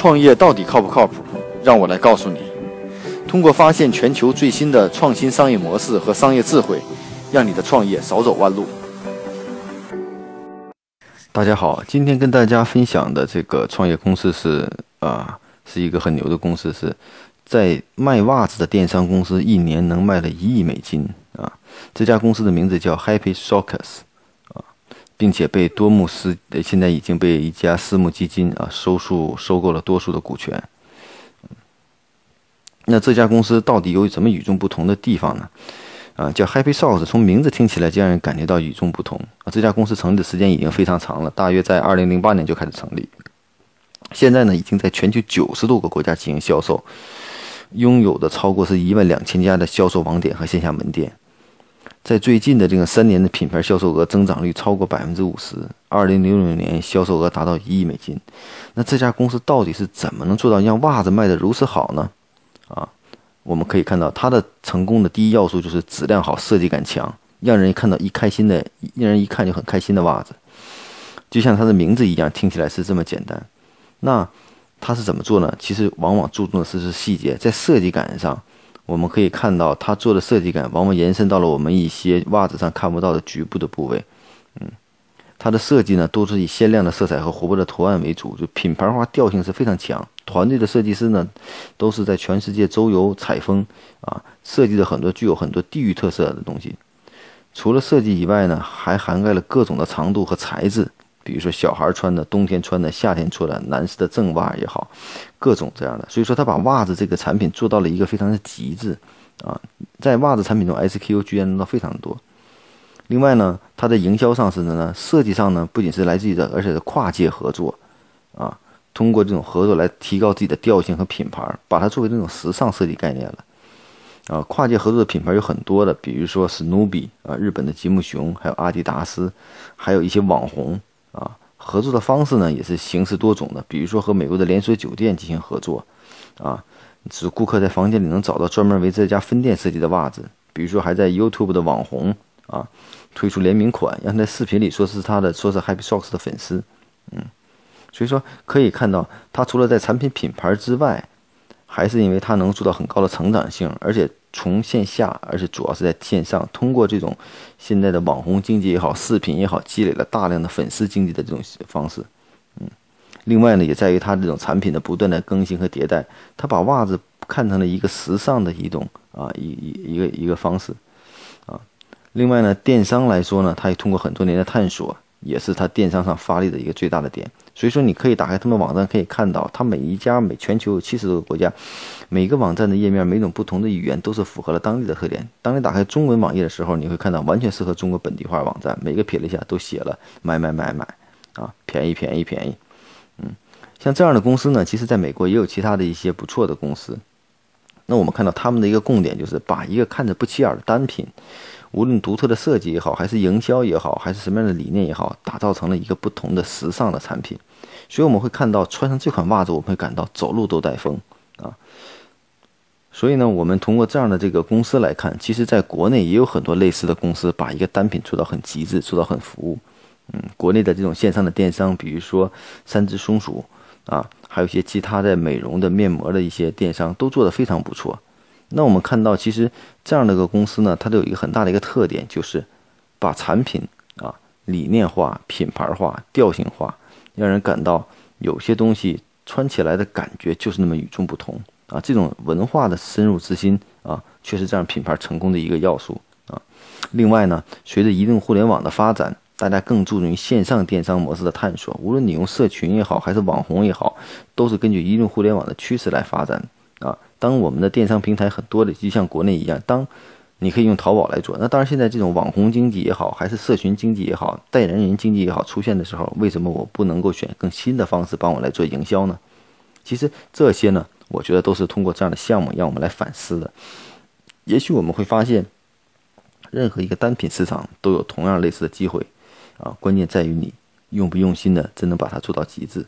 创业到底靠不靠谱？让我来告诉你。通过发现全球最新的创新商业模式和商业智慧，让你的创业少走弯路。大家好，今天跟大家分享的这个创业公司是啊，是一个很牛的公司，是在卖袜子的电商公司，一年能卖了一亿美金啊。这家公司的名字叫 Happy Sockers。并且被多木斯，现在已经被一家私募基金啊收数收购了多数的股权。那这家公司到底有什么与众不同的地方呢？啊，叫 Happy Socks，从名字听起来就让人感觉到与众不同啊。这家公司成立的时间已经非常长了，大约在二零零八年就开始成立，现在呢已经在全球九十多个国家进行销售，拥有的超过是一万两千家的销售网点和线下门店。在最近的这个三年的品牌销售额增长率超过百分之五十，二零零六年销售额达到一亿美金。那这家公司到底是怎么能做到让袜子卖得如此好呢？啊，我们可以看到它的成功的第一要素就是质量好、设计感强，让人看到一开心的，让人一看就很开心的袜子，就像它的名字一样，听起来是这么简单。那它是怎么做呢？其实往往注重的是是细节，在设计感上。我们可以看到，他做的设计感往往延伸到了我们一些袜子上看不到的局部的部位。嗯，它的设计呢，都是以鲜亮的色彩和活泼的图案为主，就品牌化调性是非常强。团队的设计师呢，都是在全世界周游采风啊，设计的很多具有很多地域特色的东西。除了设计以外呢，还涵盖了各种的长度和材质。比如说小孩穿的、冬天穿的、夏天穿的、男士的正袜也好，各种这样的。所以说，他把袜子这个产品做到了一个非常的极致啊，在袜子产品中，SKU 居然能到非常多。另外呢，它在营销上是的呢，设计上呢，不仅是来自于的，而且是跨界合作啊，通过这种合作来提高自己的调性和品牌，把它作为这种时尚设计概念了啊。跨界合作的品牌有很多的，比如说史努比啊，日本的吉姆熊，还有阿迪达斯，还有一些网红。啊，合作的方式呢也是形式多种的，比如说和美国的连锁酒店进行合作，啊，使顾客在房间里能找到专门为这家分店设计的袜子，比如说还在 YouTube 的网红啊推出联名款，让他在视频里说是他的，说是 Happy Socks 的粉丝，嗯，所以说可以看到，他除了在产品品牌之外，还是因为他能做到很高的成长性，而且。从线下，而且主要是在线上，通过这种现在的网红经济也好，视频也好，积累了大量的粉丝经济的这种方式。嗯，另外呢，也在于它这种产品的不断的更新和迭代，它把袜子看成了一个时尚的一种啊一一一个一个方式啊。另外呢，电商来说呢，它也通过很多年的探索。也是它电商上发力的一个最大的点，所以说你可以打开他们网站，可以看到它每一家每全球有七十多个国家，每个网站的页面每种不同的语言都是符合了当地的特点。当你打开中文网页的时候，你会看到完全适合中国本地化网站，每个撇了一下都写了买买买买啊，便宜便宜便宜。嗯，像这样的公司呢，其实在美国也有其他的一些不错的公司。那我们看到他们的一个共点就是把一个看着不起眼的单品。无论独特的设计也好，还是营销也好，还是什么样的理念也好，打造成了一个不同的时尚的产品。所以我们会看到，穿上这款袜子，我们会感到走路都带风啊。所以呢，我们通过这样的这个公司来看，其实在国内也有很多类似的公司，把一个单品做到很极致，做到很服务。嗯，国内的这种线上的电商，比如说三只松鼠啊，还有一些其他的美容的面膜的一些电商，都做得非常不错。那我们看到，其实这样的一个公司呢，它都有一个很大的一个特点，就是把产品啊理念化、品牌化、调性化，让人感到有些东西穿起来的感觉就是那么与众不同啊。这种文化的深入之心啊，却是这样品牌成功的一个要素啊。另外呢，随着移动互联网的发展，大家更注重于线上电商模式的探索。无论你用社群也好，还是网红也好，都是根据移动互联网的趋势来发展。啊，当我们的电商平台很多的，就像国内一样，当你可以用淘宝来做。那当然，现在这种网红经济也好，还是社群经济也好，代言人经济也好出现的时候，为什么我不能够选更新的方式帮我来做营销呢？其实这些呢，我觉得都是通过这样的项目让我们来反思的。也许我们会发现，任何一个单品市场都有同样类似的机会，啊，关键在于你用不用心的，真能把它做到极致。